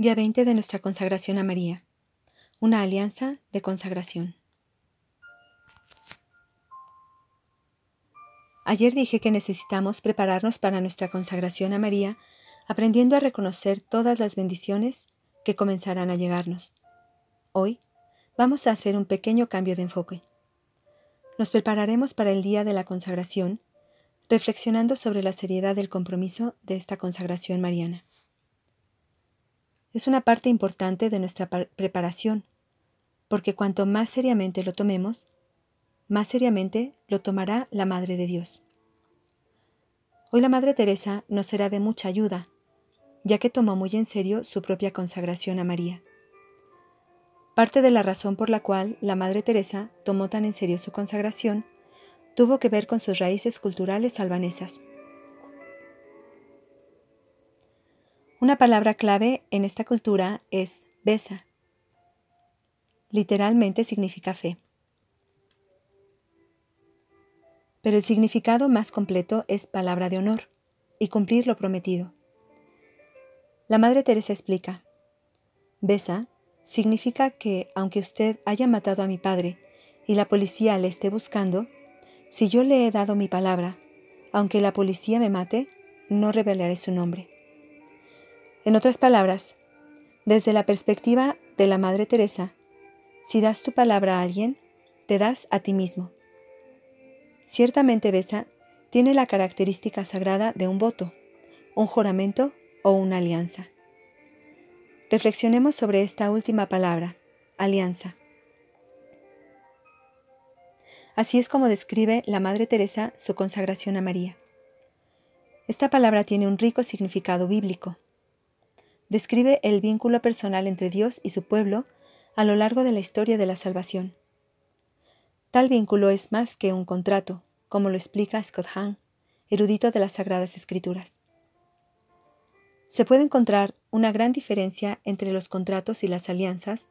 Día 20 de nuestra consagración a María. Una alianza de consagración. Ayer dije que necesitamos prepararnos para nuestra consagración a María, aprendiendo a reconocer todas las bendiciones que comenzarán a llegarnos. Hoy vamos a hacer un pequeño cambio de enfoque. Nos prepararemos para el día de la consagración, reflexionando sobre la seriedad del compromiso de esta consagración mariana es una parte importante de nuestra preparación, porque cuanto más seriamente lo tomemos, más seriamente lo tomará la Madre de Dios. Hoy la Madre Teresa nos será de mucha ayuda, ya que tomó muy en serio su propia consagración a María. Parte de la razón por la cual la Madre Teresa tomó tan en serio su consagración tuvo que ver con sus raíces culturales albanesas. Una palabra clave en esta cultura es besa. Literalmente significa fe. Pero el significado más completo es palabra de honor y cumplir lo prometido. La Madre Teresa explica, besa significa que aunque usted haya matado a mi padre y la policía le esté buscando, si yo le he dado mi palabra, aunque la policía me mate, no revelaré su nombre. En otras palabras, desde la perspectiva de la Madre Teresa, si das tu palabra a alguien, te das a ti mismo. Ciertamente Besa tiene la característica sagrada de un voto, un juramento o una alianza. Reflexionemos sobre esta última palabra, alianza. Así es como describe la Madre Teresa su consagración a María. Esta palabra tiene un rico significado bíblico describe el vínculo personal entre Dios y su pueblo a lo largo de la historia de la salvación. Tal vínculo es más que un contrato, como lo explica Scott Hahn, erudito de las Sagradas Escrituras. Se puede encontrar una gran diferencia entre los contratos y las alianzas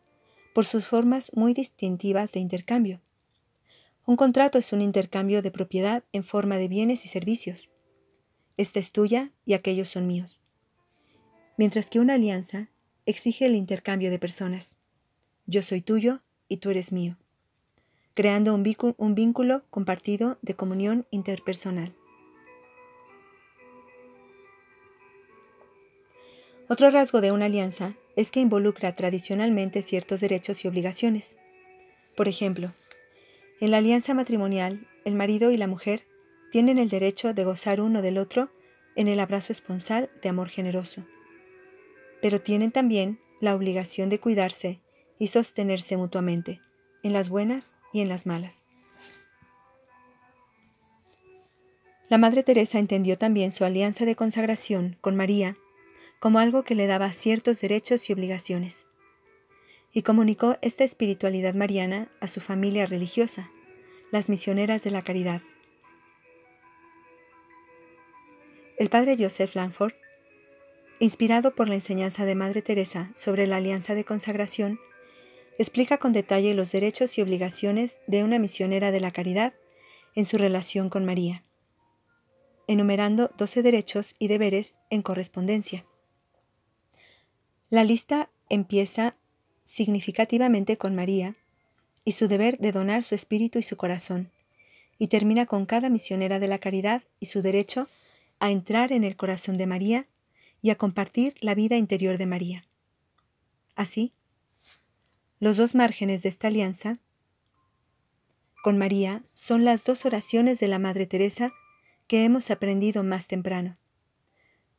por sus formas muy distintivas de intercambio. Un contrato es un intercambio de propiedad en forma de bienes y servicios. Esta es tuya y aquellos son míos mientras que una alianza exige el intercambio de personas. Yo soy tuyo y tú eres mío, creando un, vínculo compartido de comunión interpersonal. Otro rasgo de una alianza es que involucra tradicionalmente ciertos derechos y obligaciones. Por ejemplo, en la alianza matrimonial, el marido y la mujer tienen el derecho de gozar uno del otro en el abrazo esponsal de amor generoso pero tienen también la obligación de cuidarse y sostenerse mutuamente, en las buenas y en las malas. La Madre Teresa entendió también su alianza de consagración con María como algo que le daba ciertos derechos y obligaciones, y comunicó esta espiritualidad mariana a su familia religiosa, las misioneras de la caridad. El padre Joseph Langford inspirado por la enseñanza de Madre Teresa sobre la alianza de consagración, explica con detalle los derechos y obligaciones de una misionera de la caridad en su relación con María, enumerando 12 derechos y deberes en correspondencia. La lista empieza significativamente con María y su deber de donar su espíritu y su corazón, y termina con cada misionera de la caridad y su derecho a entrar en el corazón de María y a compartir la vida interior de María. Así, los dos márgenes de esta alianza con María son las dos oraciones de la Madre Teresa que hemos aprendido más temprano.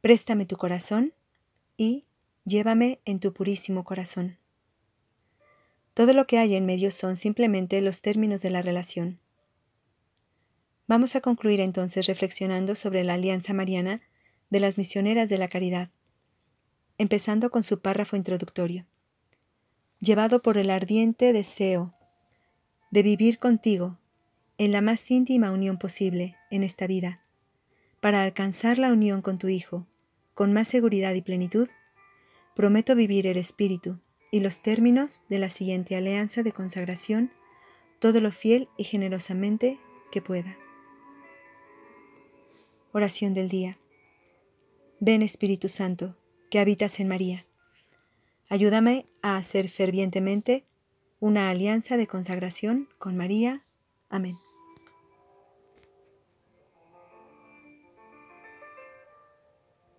Préstame tu corazón y llévame en tu purísimo corazón. Todo lo que hay en medio son simplemente los términos de la relación. Vamos a concluir entonces reflexionando sobre la alianza mariana de las misioneras de la caridad, empezando con su párrafo introductorio. Llevado por el ardiente deseo de vivir contigo en la más íntima unión posible en esta vida, para alcanzar la unión con tu Hijo con más seguridad y plenitud, prometo vivir el espíritu y los términos de la siguiente alianza de consagración todo lo fiel y generosamente que pueda. Oración del día. Ven Espíritu Santo, que habitas en María. Ayúdame a hacer fervientemente una alianza de consagración con María. Amén.